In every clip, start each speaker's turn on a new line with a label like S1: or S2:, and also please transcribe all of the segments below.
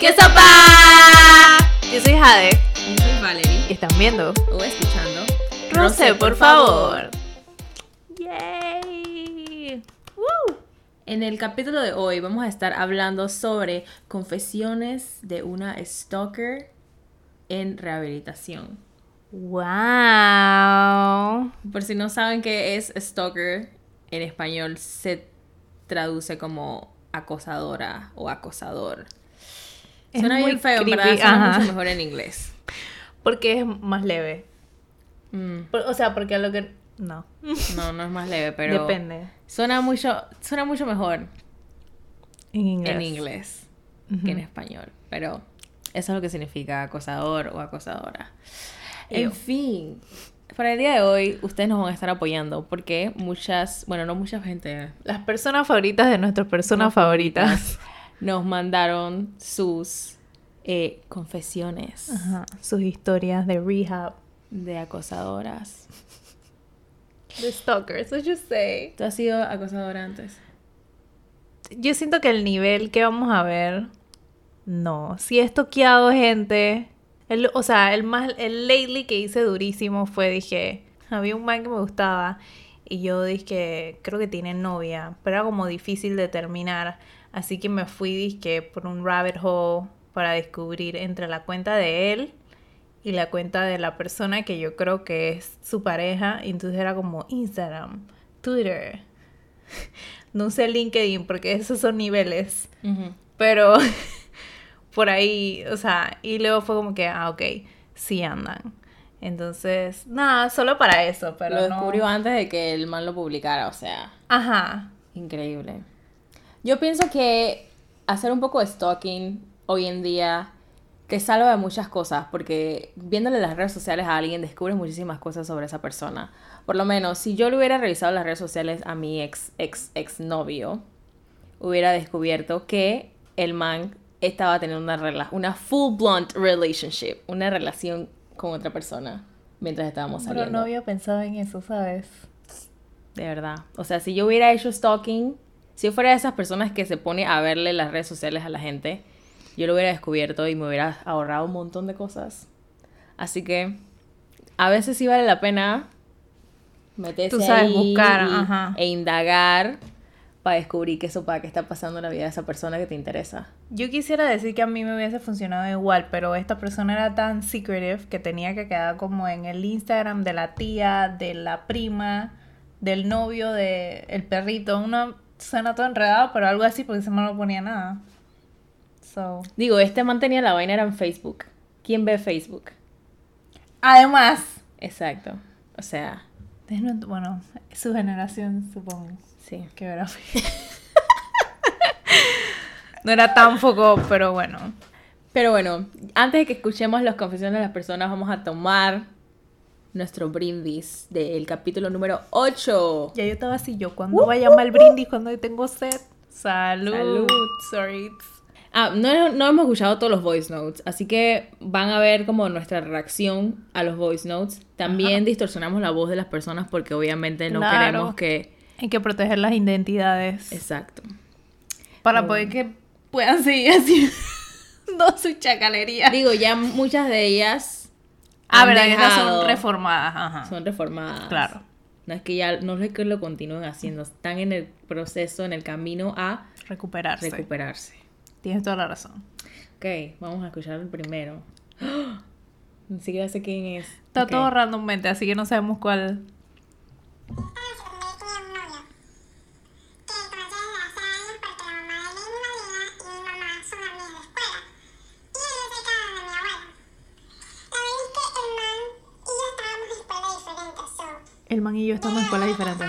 S1: ¡Qué sopa! Yo soy Jade.
S2: Yo soy Valerie.
S1: Y están viendo.
S2: O escuchando.
S1: Rosé, por favor. Yay. Woo.
S2: En el capítulo de hoy vamos a estar hablando sobre confesiones de una stalker en rehabilitación.
S1: Wow.
S2: Por si no saben qué es stalker, en español se traduce como acosadora o acosador.
S1: Es
S2: Suena
S1: muy
S2: bien feo,
S1: creepy,
S2: ¿verdad? Suena
S1: ajá.
S2: mucho mejor en inglés.
S1: Porque es más leve.
S2: Mm,
S1: Por- o sea, porque lo que. No.
S2: No, no es más leve, pero
S1: Depende.
S2: suena mucho, suena mucho mejor
S1: En inglés.
S2: en inglés que en español. Pero eso es lo que significa acosador o acosadora. En fin, para el día de hoy ustedes nos van a estar apoyando porque muchas, bueno, no mucha gente
S1: Las personas favoritas de nuestras personas
S2: No
S1: favoritas.
S2: nos mandaron sus eh, confesiones
S1: Ajá. Sus historias de rehab.
S2: de acosadoras.
S1: De stalkers, what you say.
S2: ¿Tú has sido acosadora antes?
S1: Yo siento que el nivel que vamos a ver. No. Si he toqueado gente. El, o sea, el más. El lately que hice durísimo fue, dije. Había un man que me gustaba. Y yo dije, creo que tiene novia. Pero era como difícil de terminar. Así que me fui, dije, por un rabbit hole. Para descubrir entre la cuenta de él. Y la cuenta de la persona que yo creo que es su pareja. Y entonces era como Instagram, Twitter. No usé LinkedIn porque esos son niveles. Pero por ahí, o sea, y luego fue como que, ah, ok, sí andan. Entonces, nada, solo para eso, pero
S2: lo
S1: no-
S2: descubrió antes de que el man lo publicara, o sea,
S1: Ajá.
S2: increíble. Yo pienso que hacer un poco de stalking hoy en día te salva de muchas cosas, porque viéndole las redes sociales a alguien descubres muchísimas cosas sobre esa persona. Por lo menos, si yo le hubiera revisado las redes sociales a mi ex, ex, ex novio, hubiera descubierto que el man estaba teniendo una, rela una full blunt relationship, una relación con otra persona mientras estábamos
S1: Pero
S2: saliendo.
S1: no había pensado en eso, ¿sabes?
S2: De verdad. O sea, si yo hubiera hecho stalking, si yo fuera de esas personas que se pone a verle las redes sociales a la gente, yo lo hubiera descubierto y me hubiera ahorrado un montón de cosas. Así que a veces sí vale la pena meterse
S1: Tú sabes,
S2: ahí
S1: buscar,
S2: y-
S1: ajá.
S2: e indagar para descubrir qué eso para qué está pasando en la vida de esa persona que te interesa.
S1: Yo quisiera decir que a mí me hubiese funcionado igual, pero esta persona era tan secretive que tenía que quedar como en el Instagram de la tía, de la prima, del novio, de el perrito. Una suena todo enredado, pero algo así porque se me no ponía nada. So.
S2: Digo, este man tenía la vaina era en Facebook. ¿Quién ve Facebook?
S1: Además,
S2: Exacto. O sea,
S1: bueno, su generación supongo
S2: sí.
S1: que era. no era tan foco, pero bueno.
S2: Pero bueno, antes de que escuchemos las confesiones de las personas, vamos a tomar nuestro brindis del capítulo número 8.
S1: Ya yo estaba así, yo cuando va a llamar el brindis cuando tengo sed. Salud.
S2: Salud.
S1: Sorry.
S2: Ah, no, no hemos escuchado todos los voice notes, así que van a ver como nuestra reacción a los voice notes. También distorsionamos la voz de las personas porque obviamente no
S1: Claro.
S2: queremos que...
S1: Hay que proteger las identidades
S2: Exacto.
S1: para poder que puedan seguir haciendo su chacalería.
S2: Digo, ya muchas de ellas...
S1: Ah, verdad,
S2: dejado-
S1: son reformadas. Ajá.
S2: Son reformadas.
S1: Claro.
S2: No es que ya, no es que lo continúen haciendo, están en el proceso, en el camino a
S1: Recuperarse.
S2: recuperarse.
S1: Tienes toda la razón.
S2: Ok, vamos a escuchar el primero. ¡Ah! Ni siquiera sé quién es.
S1: Está
S2: Ok.
S1: todo randommente, así que no sabemos cuál.
S3: Esta vez tenía un novio que conocí desde hace años porque la mamá de él y mi madrina y mi mamá son amigas de escuela y él es cercano de mi abuela. La verdad es que el man y yo estábamos en escuelas diferentes, so
S1: El man y yo estamos en escuelas diferentes.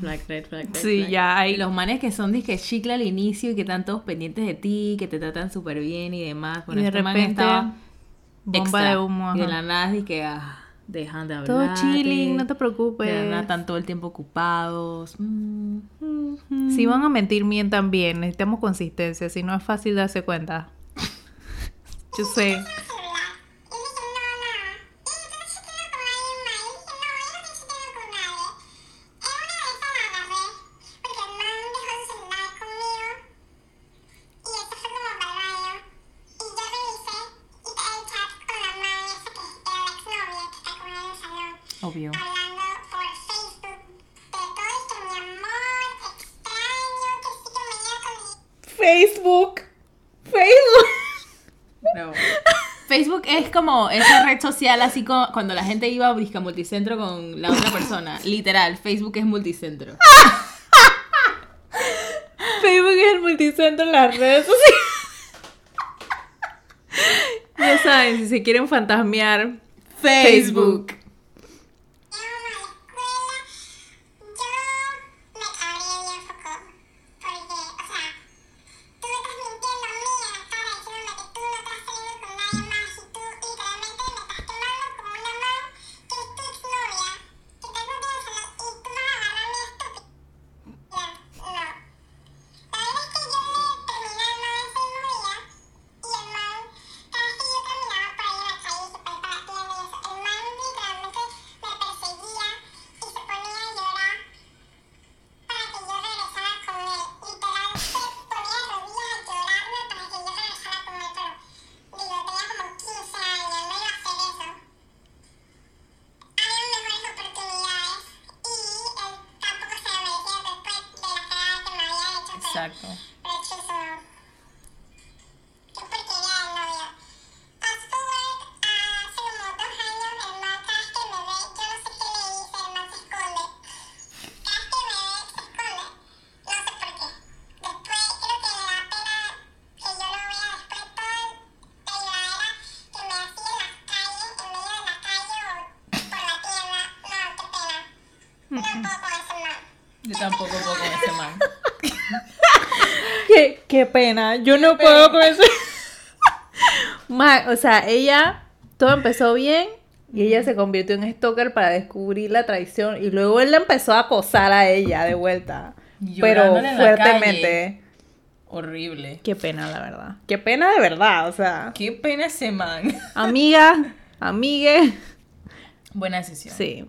S2: red flag, flag.
S3: Sí, ya hay
S2: los manes que son disque chicle al inicio y que están todos pendientes de ti, que te tratan súper bien y demás. Bueno,
S3: y de
S2: este
S3: repente, bomba de humo. Ajá.
S2: Y de la nada que ah, dejan de hablar.
S3: Todo chilling, no te preocupes.
S2: De la están todo el tiempo ocupados. Mm.
S3: Si van a mentir, mientan bien. Necesitamos consistencia, si no es fácil darse cuenta. Yo sé.
S2: social así como cuando la gente iba a Brisca Multicentro con la otra persona. Literal, Facebook es multicentro.
S3: Facebook es el multicentro en las redes sociales. ya saben, si se quieren fantasmear, Facebook.
S1: Yo tampoco puedo con ese man.
S3: qué, qué pena. Yo no puedo con ese. Man, o sea, ella. Todo empezó bien. Y ella se convirtió en stalker para descubrir la traición. Y luego él la empezó a posar a ella de vuelta. pero fuertemente.
S2: Horrible.
S3: Qué pena, la verdad. Qué pena de verdad, o sea.
S2: Qué pena ese man.
S3: Amiga, amigue.
S2: Buena decisión.
S3: Sí.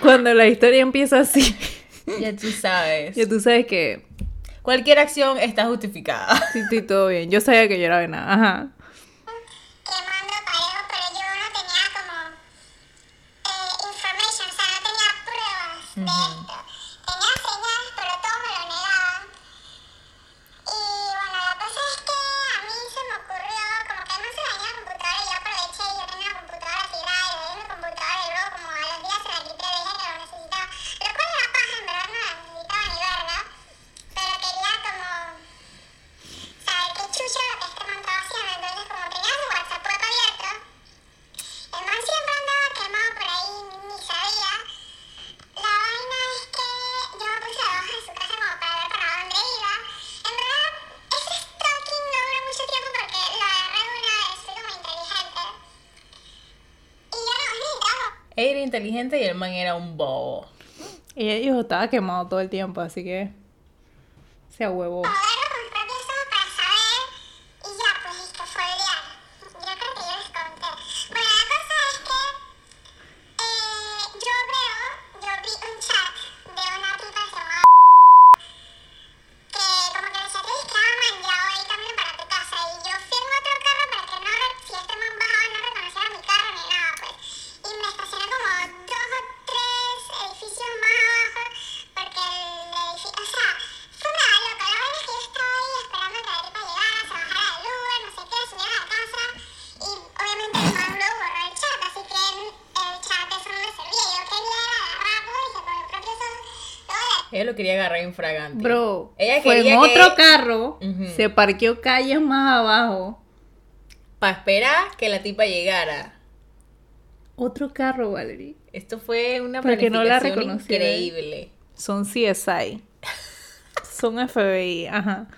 S3: Cuando la historia empieza así.
S2: Ya tú sabes.
S3: Ya tú sabes que.
S2: Cualquier acción está justificada.
S3: Sí, sí, todo bien. Yo sabía que yo era venada. Ajá.
S1: Quemando parejos, pero yo no tenía como. Eh, information, o sea, no tenía pruebas de. Mm -hmm. inteligente y
S2: el man era un bobo.
S3: Y ellos estaba quemado todo el tiempo, así que se
S2: huevo. Infragante.
S1: Bro,
S2: Ella
S1: fue en otro
S2: que-
S1: carro, se parqueó calles más abajo.
S2: Para esperar que la tipa llegara.
S1: Otro carro, Valerie.
S2: Esto fue una
S1: Para que no la
S2: planificación increíble.
S1: Son CSI. Son FBI, ajá.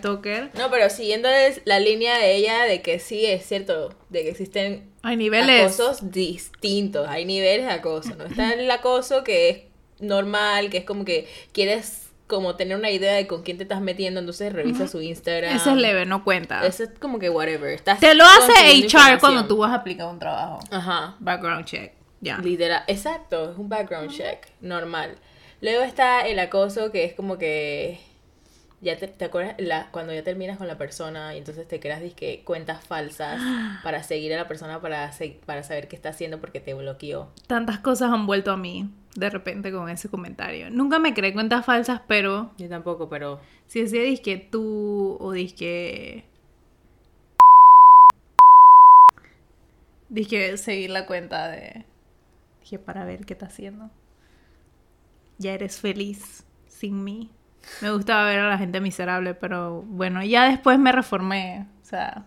S2: Stalker. No, pero siguiendo la línea de ella de que sí es cierto, de que existen
S1: Hay niveles.
S2: acosos distintos, hay niveles de acoso, ¿no? Está el acoso que es normal, que es como que quieres como tener una idea de con quién te estás metiendo, entonces revisa su Instagram.
S1: Ese es leve, no cuenta.
S2: Eso es como que whatever. Estás
S1: Te lo hace HR cuando tú vas a aplicar un trabajo.
S2: Ajá.
S1: Background check. Ya.
S2: Literal, exacto, es un background check, normal. Luego está el acoso que es como que ya te, te acuerdas la, cuando ya terminas con la persona y entonces te creas disque cuentas falsas para seguir a la persona para, se- para saber qué está haciendo porque te bloqueó.
S1: Tantas cosas han vuelto a mí de repente con ese comentario. Nunca me creé cuentas falsas, pero
S2: Yo tampoco, pero
S1: si decía disque tú o disque. Dije seguir la cuenta de. Dije para ver qué está haciendo. Ya eres feliz sin mí. Me gustaba ver a la gente miserable, pero bueno, ya después me reformé. O sea,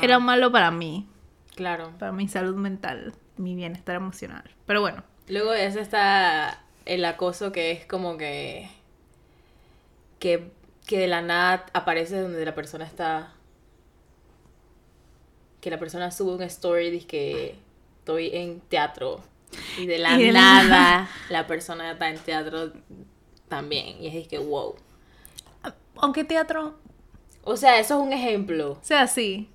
S1: era malo para mí,
S2: Claro.
S1: para mi salud mental, mi bienestar emocional. Pero bueno,
S2: Luego de eso está el acoso que es como que que, que de la nada aparece donde la persona está que la persona sube un story dice que estoy en teatro y de la
S1: Y de la
S2: nada
S1: nada.
S2: la persona está en teatro también y es que wow
S1: aunque teatro
S2: o sea eso es un ejemplo
S1: sea así,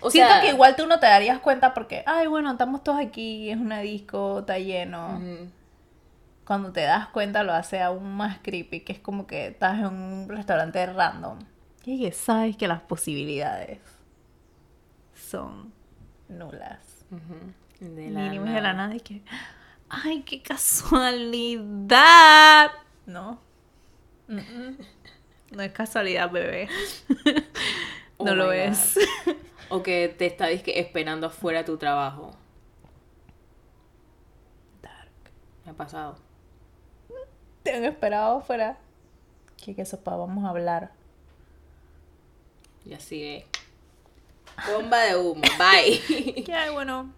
S2: o
S1: Siento
S2: sea
S1: que igual tú no te darías cuenta porque, ay, bueno, estamos todos aquí, es una disco, está lleno.
S2: ujú,
S1: Cuando te das cuenta lo hace aún más creepy, que es como que estás en un restaurante random. Y que sabes que las posibilidades son nulas.
S2: ujú, de la
S1: Mínimo de la
S2: nada.
S1: nada y que, ay, qué casualidad. No. Mm, mm. No es casualidad, bebé.
S2: Oh
S1: no lo
S2: my
S1: es.
S2: o que te está dizque, esperando afuera tu trabajo me ha pasado
S1: Te han esperado afuera. ¿Qué que sopa? Vamos a hablar.
S2: Y así de. Bomba de humo, bye.
S1: ¿Qué hay? Bueno.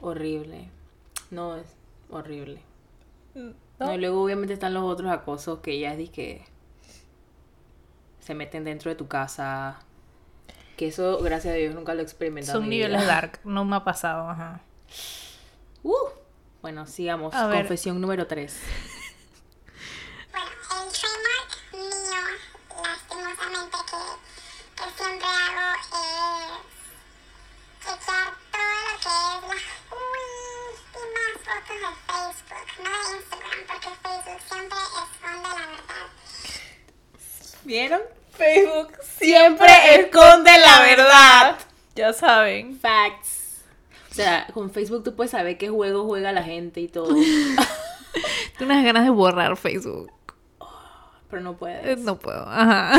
S2: horrible. No, es horrible.
S1: ¿no?
S2: No, y luego obviamente están los otros acosos que ya es que se meten dentro de tu casa. Que eso, gracias a Dios, nunca lo he experimentado. en
S1: Son
S2: mi
S1: niveles
S2: vida.
S1: dark. No me ha pasado, ajá.
S2: Uh. Bueno, sigamos.
S1: A ver.
S2: Confesión número 3. ¿Vieron? Facebook siempre esconde la verdad.
S1: Ya saben.
S2: Facts. O sea, con Facebook tú puedes saber qué juego juega la gente y todo.
S1: Tengo unas ganas de borrar Facebook.
S2: pero no
S1: Eh,
S2: puedes.
S1: No puedo, ajá.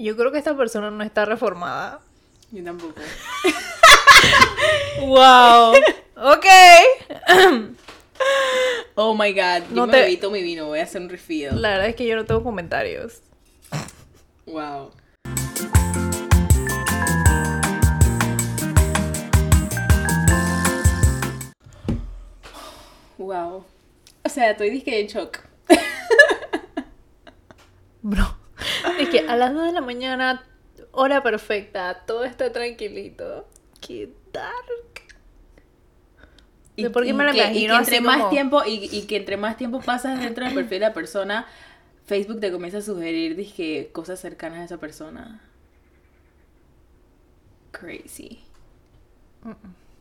S1: Yo creo que esta persona no está reformada.
S2: Yo tampoco.
S1: Wow. ok.
S2: Oh my god, yo
S1: No
S2: me
S1: te-
S2: todo mi vino, voy a hacer un refill.
S1: La verdad es que yo no tengo comentarios.
S2: Wow. Wow. O sea, estoy disque en shock.
S1: Bro. Que a las 2 de la mañana, hora perfecta, todo está tranquilito. Qué dark.
S2: Y,
S1: ¿De por qué
S2: y
S1: me
S2: que, y que entre más
S1: como-
S2: tiempo y, y que entre más tiempo pasas dentro del perfil de la persona, Facebook te comienza a sugerir dizque, cosas cercanas a esa persona. Crazy.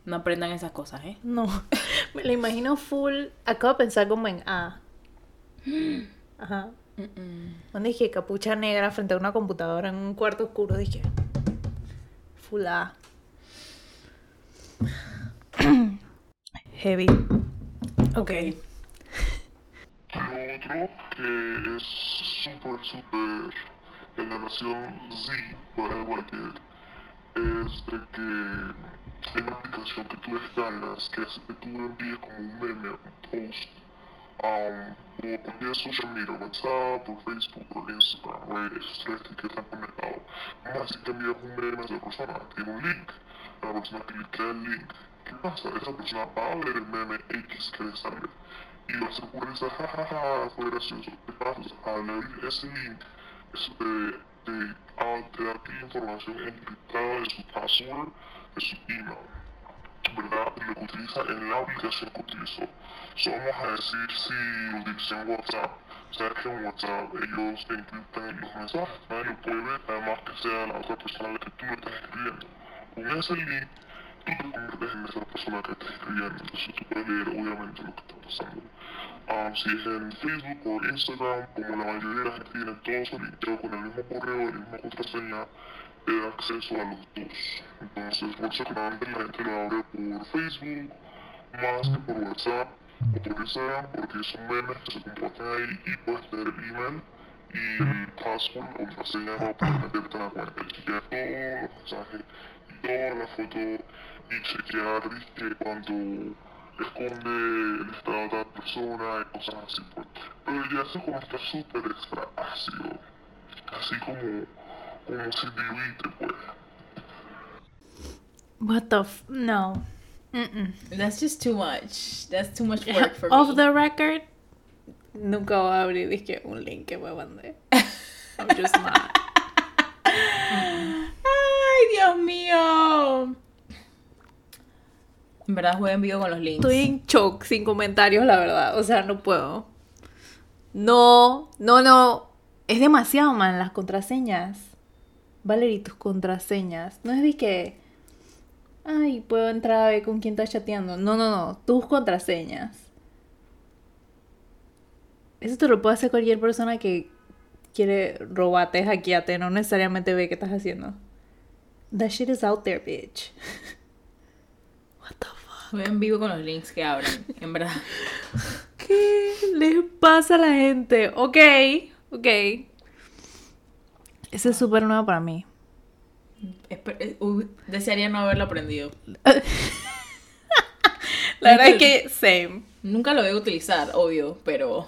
S2: No aprendan esas cosas, ¿eh?
S1: No, me la imagino full. Acabo de pensar como en A. Ajá.
S2: Mm-mm.
S1: Donde dije capucha negra frente a una computadora en un cuarto oscuro. Dije. Full A. Heavy. Ok.
S4: Lo otro que es súper, súper generación Z, whatever it, es de que hay una aplicación que tú descargas que hace que tú envíes como un meme, un post, um, por cualquier social media, WhatsApp, por Facebook, por Instagram, redes, tres que están conectados. Decir que envías un meme esa persona, tiene un link, la persona clica el link. ¿Qué pasa? Esa persona va a ver el meme X que le sale y va a ser por esa jajaja, fue gracioso. ¿Qué pasa? Al leer ese link, eso te, ah, te da información encriptada de su password, de su email, ¿verdad? Lo que utiliza en la aplicación que utilizó. So, vamos a decir si lo utiliza en WhatsApp. Sabes que en WhatsApp ellos encriptan los mensajes, nadie lo puede ver, además que sea la otra persona a la que tú le estás escribiendo. Con ese link, tú te conviertes en esa persona que está escribiendo, entonces tú puedes leer obviamente lo que está pasando. Um, si es en Facebook o Instagram, como la mayoría de la gente tiene todo su con el mismo correo, la misma contraseña, acceso a los dos. Entonces, generalmente la gente lo abre por Facebook, más que por WhatsApp o por Instagram, porque son memes que se comparten ahí y puedes tener el email y el password o contraseña para poder meterte en la cuenta y chequear todos los mensajes y todas las fotos y chequear que cuando esconde el estado de la persona y cosas así pues. Pero ya eso como está súper extra ácido, así como, como pues.
S1: What the f No. Mm-mm.
S2: That's just too much. That's too much work for
S1: Off
S2: me.
S1: the record, nunca voy a abrir dizque, un link que me mandé. I'm just not.
S2: Ay, Dios mío. En verdad jueguen vivo con los links.
S1: Estoy en shock, sin comentarios, la verdad. O sea, no puedo. No, no, no. Es demasiado, man, las contraseñas. Valerie, tus contraseñas. No es de que. Ay, puedo entrar a ver con quién estás chateando. No, no, no. Tus contraseñas. Eso te lo puede hacer cualquier persona que quiere robarte, hackearte, no necesariamente ve qué estás haciendo. That shit is out there, bitch. What the fuck?
S2: Jueguen vivo con los links que abren. En verdad.
S1: ¿Qué les pasa a la gente? Ok, ok. Ese es súper nuevo para mí.
S2: Eh, uy, desearía no haberlo aprendido.
S1: La verdad es que same.
S2: Nunca lo voy a utilizar, obvio, pero.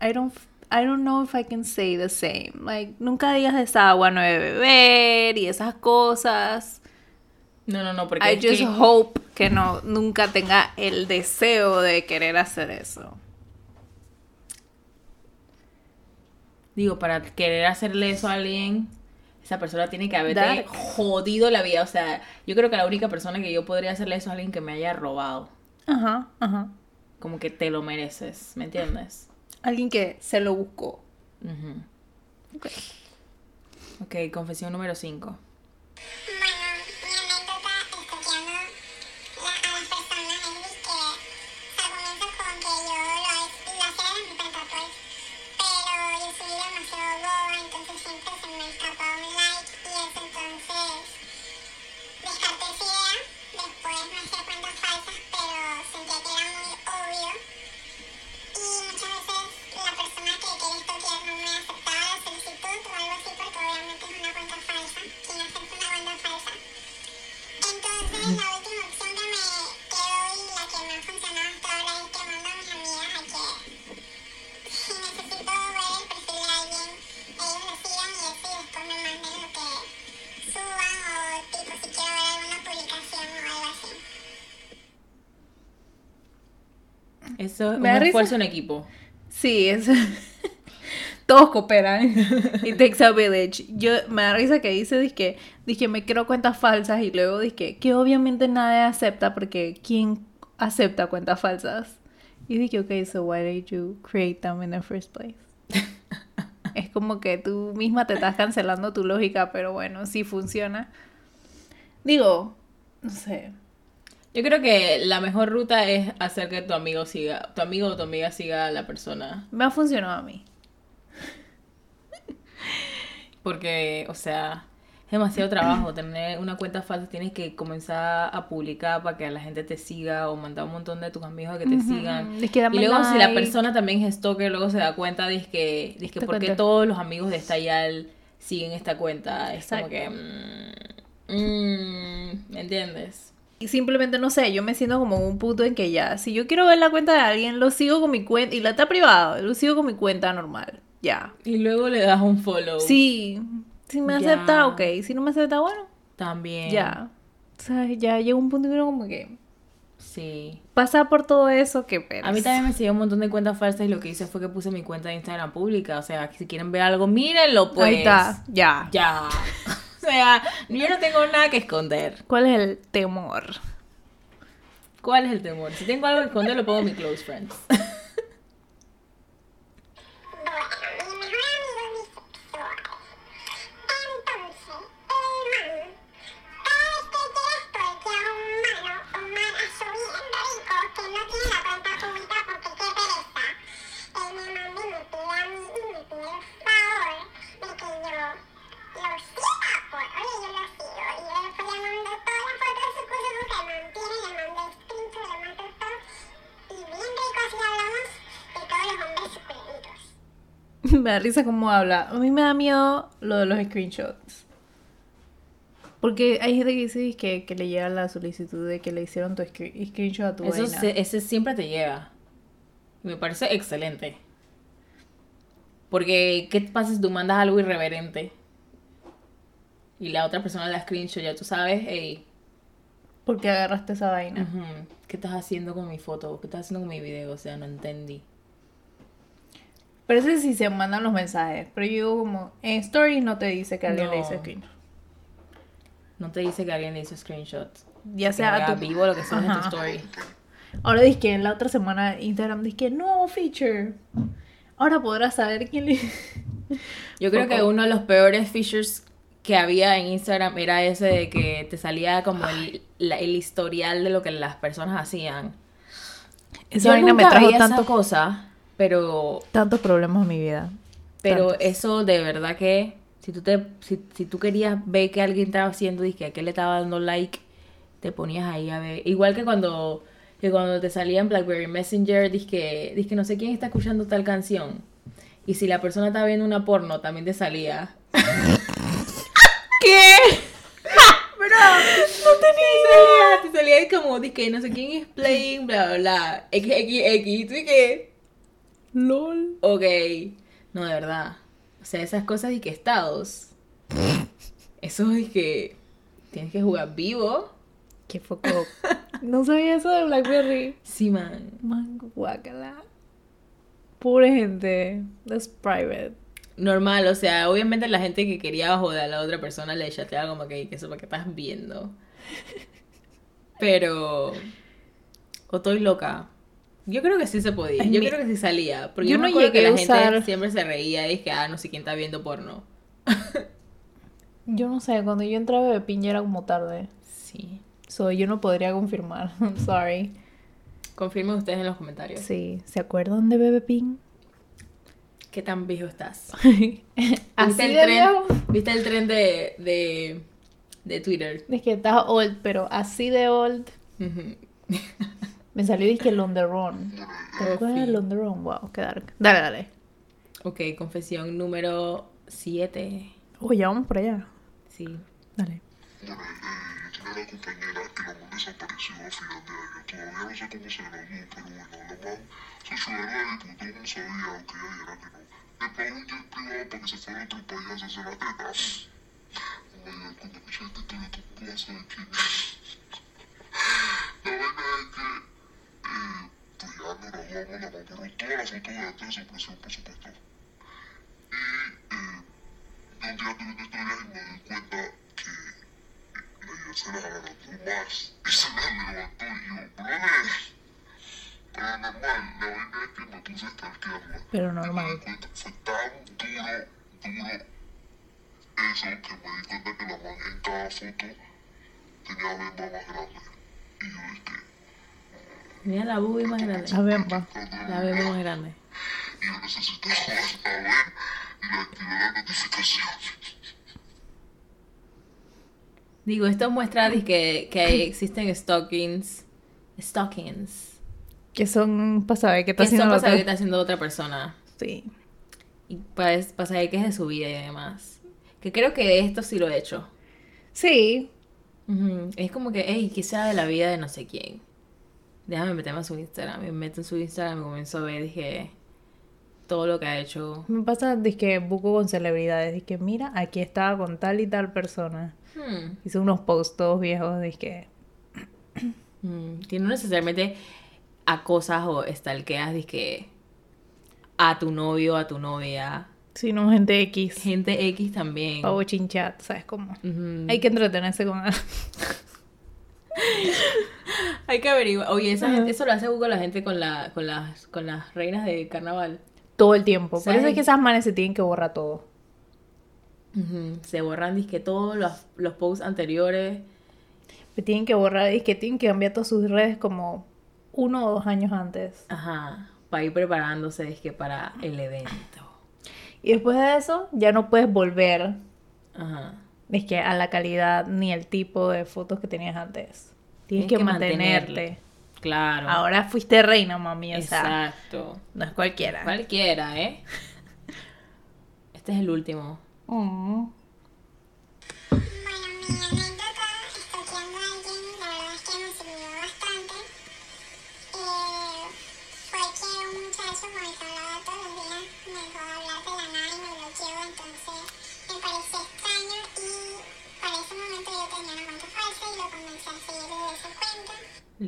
S1: I, don't I don't know if I can say the same. Like, nunca digas de esa agua no debe beber y esas cosas.
S2: No, no, no, porque.
S1: I just
S2: que-
S1: hope que no nunca tenga el deseo de querer hacer eso.
S2: Digo, para querer hacerle eso a alguien, esa persona tiene que haberte
S1: Dark.
S2: jodido la vida. O sea, yo creo que la única persona que yo podría hacerle eso a alguien que me haya robado.
S1: Ajá, ajá.
S2: Como que te lo mereces, ¿me entiendes?
S1: Alguien que se lo buscó.
S2: Ujú.
S1: Ok.
S2: Ok, confesión número 5. Eso es un esfuerzo en equipo.
S1: Sí, es... Todos cooperan. It takes a village. Yo me da risa que dice, dizque, dizque me creo cuentas falsas y luego dije que obviamente nadie acepta porque ¿quién acepta cuentas falsas? Y dije, ok, so why did you create them in the first place? es como que tú misma te estás cancelando tu lógica, pero bueno, sí funciona. Digo, no sé.
S2: Yo creo que la mejor ruta es hacer que tu amigo siga, tu amigo o tu amiga siga a la persona.
S1: Me ha funcionado a mí.
S2: Porque, o sea, es demasiado trabajo. Tener una cuenta falsa, tienes que comenzar a publicar para que la gente te siga o mandar un montón de tus amigos a que te sigan.
S1: Es que dame
S2: y luego si la persona también es stalker, luego se da cuenta de que, de que
S1: Te
S2: por qué
S1: cuenta.
S2: todos los amigos de esta Yal siguen esta cuenta. Es como que... mm, mm, ¿Me entiendes?
S1: Y simplemente no sé, yo me siento como en un punto en que ya, si yo quiero ver la cuenta de alguien, lo sigo con mi cuenta, y la está privada, lo sigo con mi cuenta normal, ya.
S2: Y luego le das un follow.
S1: Sí, si me
S2: Ya.
S1: acepta, ok, si no me acepta, bueno,
S2: También.
S1: ya. O sea, ya llega un punto en que uno como que
S2: Sí.
S1: pasa por todo eso, que pero
S2: A mí también me siguió un montón de cuentas falsas y lo que hice fue que puse mi cuenta de Instagram pública. O sea, si quieren ver algo, mírenlo pues.
S1: Ahí está, ya.
S2: Ya. O sea, yo no tengo nada que esconder.
S1: ¿Cuál es el temor?
S2: ¿Cuál es el temor? Si tengo algo que esconder, lo pongo en mi close friends.
S3: Me
S1: da risa cómo habla. A mí me da miedo lo de los screenshots. Porque hay gente que dice que, que le llega la solicitud de que le hicieron tu screen- screenshot a tu
S2: Eso
S1: vaina.
S2: se- ese siempre te llega. Me parece excelente. Porque, ¿qué pasa si tú mandas algo irreverente? Y la otra persona la screenshot, ya tú sabes, hey,
S1: ¿Por qué agarraste esa vaina?
S2: ¿qué estás haciendo con mi foto? ¿Qué estás haciendo con mi video? O sea, no entendí.
S1: Pero ese sí se mandan los mensajes. Pero yo digo como, en stories no te dice que alguien le hizo screenshot.
S2: No te dice que alguien le hizo screenshot.
S1: Ya sea
S2: sea
S1: a tu...
S2: vivo lo que sea en tu story.
S1: Ahora dice que en la otra semana Instagram dice que nuevo feature. Ahora podrás saber quién le...
S2: Yo creo que uno de los peores features que había en Instagram era ese de que te salía como el, la- el historial de lo que las personas hacían.
S1: Esa
S2: Yo
S1: me trajo
S2: veía esa
S1: tanto,
S2: cosa, pero
S1: tantos problemas en mi vida.
S2: Pero
S1: Tantos.
S2: eso de verdad que si tú te si, si tú querías ver que alguien estaba haciendo y que a qué le estaba dando like, te ponías ahí a ver. Igual que cuando que cuando te salía en BlackBerry Messenger, dizque, dizque no sé quién está escuchando tal canción. Y si la persona estaba viendo una porno, también te salía.
S1: ¿Qué?
S2: Bro, no tenía idea. Te salía ahí como, dizque no sé quién es playing, bla, bla, bla. XXX. Y tú que,
S1: LOL.
S2: ok. No, de verdad. O sea, esas cosas y que estados. Eso es que tienes que jugar vivo.
S1: Qué foco. No sabía eso de Blackberry.
S2: Sí, man.
S1: Man, guácala. Pobre gente. That's private.
S2: Normal, o sea, obviamente la gente que quería joder a la otra persona le chateaba como que, que eso para que estás viendo. Pero. O estoy loca. Yo creo que sí se podía. Yo creo que sí salía. Porque
S1: Yo
S2: yo,
S1: no
S2: acuerdo que
S1: llegué
S2: la
S1: a
S2: gente siempre se reía y que, ah, no sé quién está viendo porno.
S1: Yo no sé, cuando yo entré a Bebepin ya era como tarde.
S2: Sí.
S1: So, yo no podría confirmar. I'm sorry.
S2: Confirmen ustedes en los comentarios.
S1: Sí, ¿se acuerdan de Bebepin?
S2: ¿Qué tan viejo estás?
S1: Así
S2: ¿Viste el
S1: de
S2: tren?
S1: viejo.
S2: ¿Viste el tren de, de, de Twitter?
S1: Es que estás old, pero así de old.
S2: Ujú.
S1: Me salió disque el on the run. ¿Te acuerdas del on the run? Wow, qué dark. Dale, dale.
S2: ok, confesión número 7.
S1: Uy, ya vamos por allá.
S2: Sí.
S1: Dale.
S4: Bueno, eh, yo tenía una compañera que la man desapareció a final de año. Todavía no sé cómo se graduó, pero bueno, la man se subió a y todo el mundo sabía, aunque ella dijera que no. Le pagó un jet privado para que se fuera a otro país a hacerse la teta. Oh my god, cuando escuché el mundo va a saber quién es. La vaina es que, eh, pues ya nos graduamos pero toda la foto delante de presión, por supuesto. Y eh, yo un día tuve historias y me di cuenta que la ella se las agarró más y se las levantó y yo, brother, pero normal, la vaina es que me puse a stalkearla.
S1: Pero
S4: Y me di
S1: normal.
S4: cuenta, fue tan duro, duro eso que me di cuenta que la man en cada foto tenía bemba más grande. Y yo dije,
S2: Mira la boobie más grande.
S1: A ver, va.
S2: La bebé más grande.
S4: la.
S2: Digo, esto muestra que hay- existen stockings. Stockings.
S1: Que son para saber qué está
S2: Que son
S1: haciendo la
S2: para saber
S1: otra.
S2: que está haciendo otra persona.
S1: Sí.
S2: Y para, para saber qué es de su vida y demás. Que creo que esto sí lo he hecho.
S1: Sí.
S2: Ujú. Es como que, hey, ¿qué sea de la vida de no sé quién? Déjame meterme a su Instagram. Me meto en su Instagram y comienzo a ver, dije, todo lo que ha hecho.
S1: Me pasa que busco con celebridades. que mira, aquí estaba con tal y tal persona.
S2: Hmm.
S1: Hice unos posts todos viejos.
S2: Mm, Que no necesariamente acosas o stalkeas, dizque, a tu novio, a tu novia.
S1: Si no, gente X.
S2: Gente X también.
S1: Pavo chinchat, ¿sabes cómo?
S2: Ujú.
S1: Hay que entretenerse con algo.
S2: Hay que averiguar. Oye, esa gente- eso lo hace Google la gente con, la, con, las, con las reinas de carnaval.
S1: Todo el tiempo. Por eso es que esas manes se tienen que borrar todo.
S2: Ujú. Se borran, dizque, todos los, los posts anteriores.
S1: Se tienen que borrar y que tienen que cambiar todas sus redes como uno o dos años antes.
S2: Ajá. Para ir preparándose, dizque, para el evento.
S1: Y después de eso, ya no puedes volver
S2: Ajá.
S1: Es que a la calidad ni el tipo de fotos que tenías antes. Tienes
S2: Tienes
S1: que,
S2: que
S1: mantenerte.
S2: Claro.
S1: Ahora fuiste reina, mami. O sea,
S2: Exacto.
S1: no es cualquiera.
S2: Cualquiera, ¿eh? Este es el último.
S1: Mm.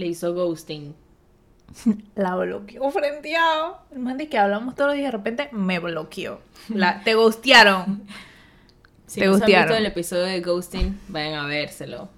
S2: Le hizo ghosting.
S1: La bloqueó frenteado. El man de que hablamos todos los días de repente me bloqueó. La, te gustearon.
S2: Si
S1: Te
S2: no han visto el episodio de ghosting, vayan a vérselo.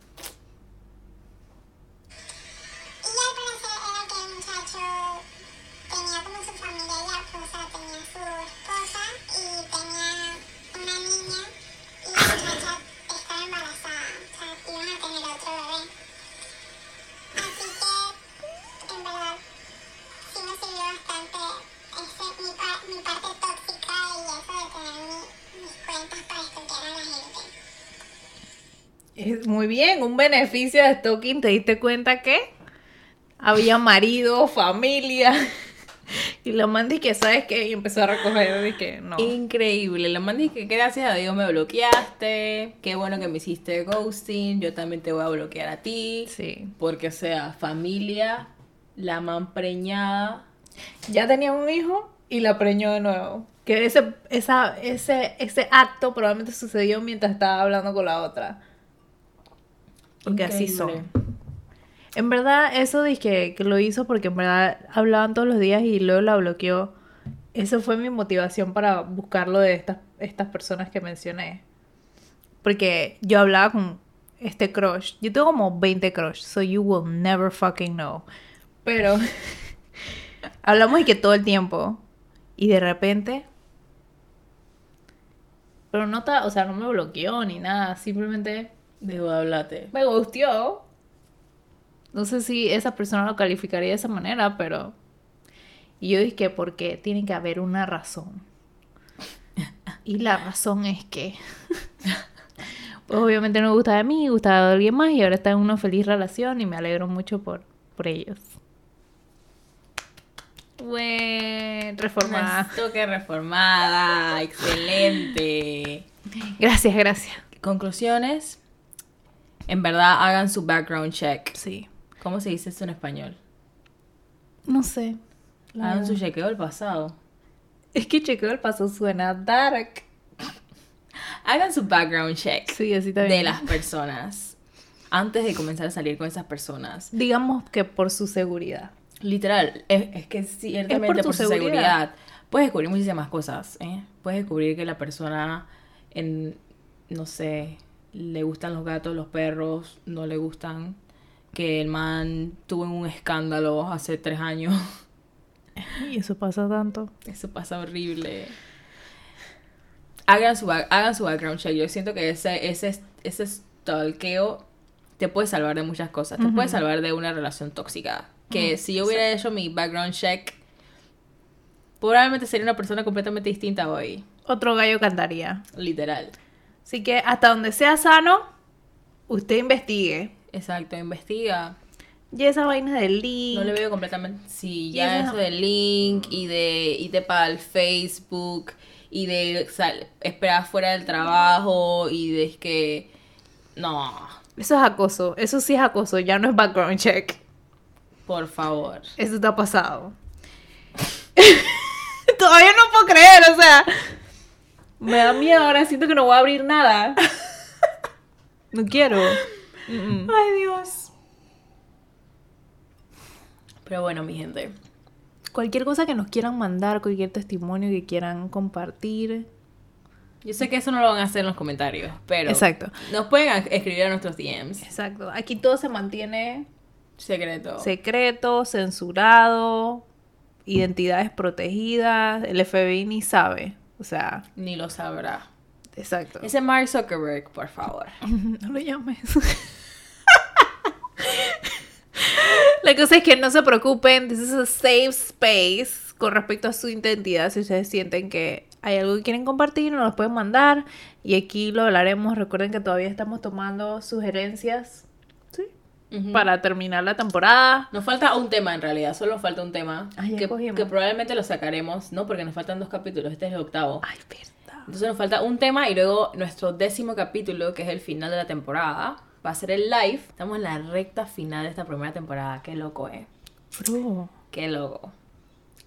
S1: Muy bien, un beneficio de stalking. ¿Te diste cuenta que había marido, familia? Y la man dice que, ¿sabes qué? Y empezó a recoger. Dije, no.
S2: Increíble. Le mandé que gracias a Dios me bloqueaste. Qué bueno que me hiciste ghosting. Yo también te voy a bloquear a ti.
S1: Sí.
S2: Porque, o sea, familia, la man preñada.
S1: Ya tenía un hijo y la preñó de nuevo. Que ese, esa, ese, ese acto probablemente sucedió mientras estaba hablando con la otra. Porque así son. En verdad, eso dije que lo hizo porque en verdad hablaban todos los días y luego la bloqueó. Eso fue mi motivación para buscarlo de estas, estas personas que mencioné. Porque yo hablaba con este crush. Yo tengo como 20 crush, so you will never fucking know. Pero hablamos y que todo el tiempo. Y de repente. Pero no está, o sea, no me bloqueó ni nada. Simplemente
S2: Dejó de hablarte.
S1: me gustió. No sé si esa persona lo calificaría de esa manera, pero. Y yo dije que porque tiene que haber una razón. Y la razón es que. Pues obviamente no me gustaba de mí, gustaba de alguien más y ahora está en una feliz relación y me alegro mucho por, por ellos. Buen reformada.
S2: Esto que reformada. Excelente.
S1: Gracias, gracias.
S2: Conclusiones. En verdad, hagan su background check.
S1: Sí.
S2: ¿Cómo se dice esto en español?
S1: No sé.
S2: Hagan su chequeo del pasado.
S1: Es que chequeo el paso suena dark.
S2: Hagan su background check
S1: Sí, así también.
S2: de las personas antes de comenzar a salir con esas personas.
S1: Digamos que por su seguridad.
S2: Literal, es, es que ciertamente
S1: tu
S2: por, su
S1: seguridad.
S2: seguridad. puedes descubrir muchísimas cosas, ¿eh? Puedes descubrir que la persona, en, no sé, le gustan los gatos, los perros, no le gustan, que el man tuvo un escándalo hace tres años.
S1: Y eso pasa tanto.
S2: Eso pasa horrible. Hagan su, hagan su background check. Yo siento que ese, ese, ese stalkeo te puede salvar de muchas cosas. Te puede salvar de una relación tóxica. Que si yo hubiera hecho mi background check, probablemente sería una persona completamente distinta hoy.
S1: Otro gallo cantaría.
S2: Literal.
S1: Así que hasta donde sea sano, usted investigue.
S2: Exacto, investiga.
S1: Y esas vainas del link.
S2: No le veo completamente. Sí, ya
S1: esa-
S2: eso del link y de irte para el Facebook y de sal- esperar fuera del trabajo y de que. No,
S1: Eso es acoso. Eso sí es acoso. Ya no es background check.
S2: por favor.
S1: Eso está pasado. Todavía no puedo creer, o sea. Me da miedo ahora. Siento que no voy a abrir nada. No quiero.
S2: Ay, Dios. Pero bueno, mi gente.
S1: Cualquier cosa que nos quieran mandar, cualquier testimonio que quieran compartir.
S2: Yo sé que eso no lo van a hacer en los comentarios, pero.
S1: Exacto.
S2: Nos pueden escribir a nuestros DMs.
S1: Exacto. Aquí todo se mantiene
S2: Secreto.
S1: secreto, censurado, identidades protegidas. El FBI ni sabe. O sea,
S2: Ni lo sabrá.
S1: exacto.
S2: Ese Mark Zuckerberg, por favor.
S1: No lo llames. La cosa es que no se preocupen, this is a safe space con respecto a su identidad. Si ustedes sienten que hay algo que quieren compartir, nos lo pueden mandar y aquí lo hablaremos. Recuerden que todavía estamos tomando sugerencias. Para terminar la temporada.
S2: Nos falta un tema en realidad, solo nos falta un tema
S1: ya
S2: que, probablemente lo sacaremos, ¿no? Porque nos faltan dos capítulos, este es el octavo.
S1: Ay, verdad.
S2: Entonces nos falta un tema y luego nuestro décimo capítulo, que es el final de la temporada, va a ser el live. Estamos en la recta final de esta primera temporada, qué loco, ¿eh?
S1: Bro.
S2: Qué loco.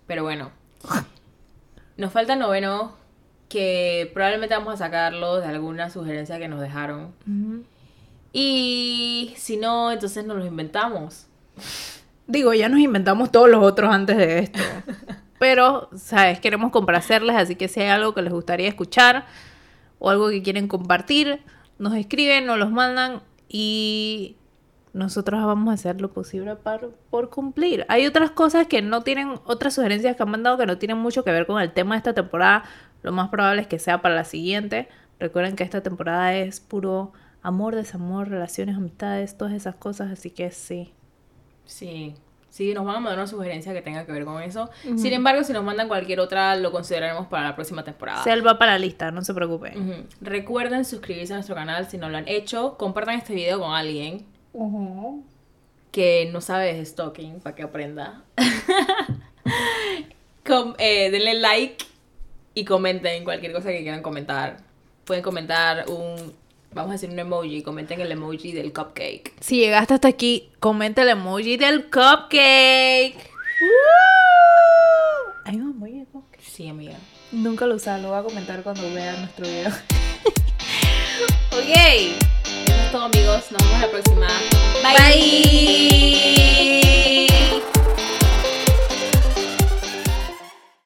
S2: Pero bueno, nos falta el noveno, que probablemente vamos a sacarlo de alguna sugerencia que nos dejaron. Y si no, entonces nos los inventamos.
S1: Digo, ya nos inventamos todos los otros antes de esto. Pero, ¿sabes? Queremos complacerles, así que si hay algo que les gustaría escuchar o algo que quieren compartir, nos escriben, nos los mandan y nosotros vamos a hacer lo posible par- por cumplir. Hay otras cosas que no tienen, otras sugerencias que han mandado que no tienen mucho que ver con el tema de esta temporada. Lo más probable es que sea para la siguiente. Recuerden que esta temporada es puro amor, desamor, relaciones, amistades, todas esas cosas, así que sí.
S2: Sí, sí, nos van a mandar una sugerencia que tenga que ver con eso. Sin embargo, si nos mandan cualquier otra, lo consideraremos para la próxima temporada.
S1: Selva para la lista, no se preocupen.
S2: Recuerden suscribirse a nuestro canal si no lo han hecho. Compartan este video con alguien que no sabe de stalking para que aprenda. Com- eh, denle like y comenten cualquier cosa que quieran comentar. Pueden comentar un, vamos a decir un emoji, comenten el emoji del cupcake.
S1: Si llegaste hasta aquí, comenta el emoji del cupcake. Hay un emoji de cupcake.
S2: Sí, amiga.
S1: Nunca lo usaba, lo voy a comentar cuando vea nuestro video.
S2: Ok. Eso es todo, amigos. Nos vemos la próxima.
S1: Bye.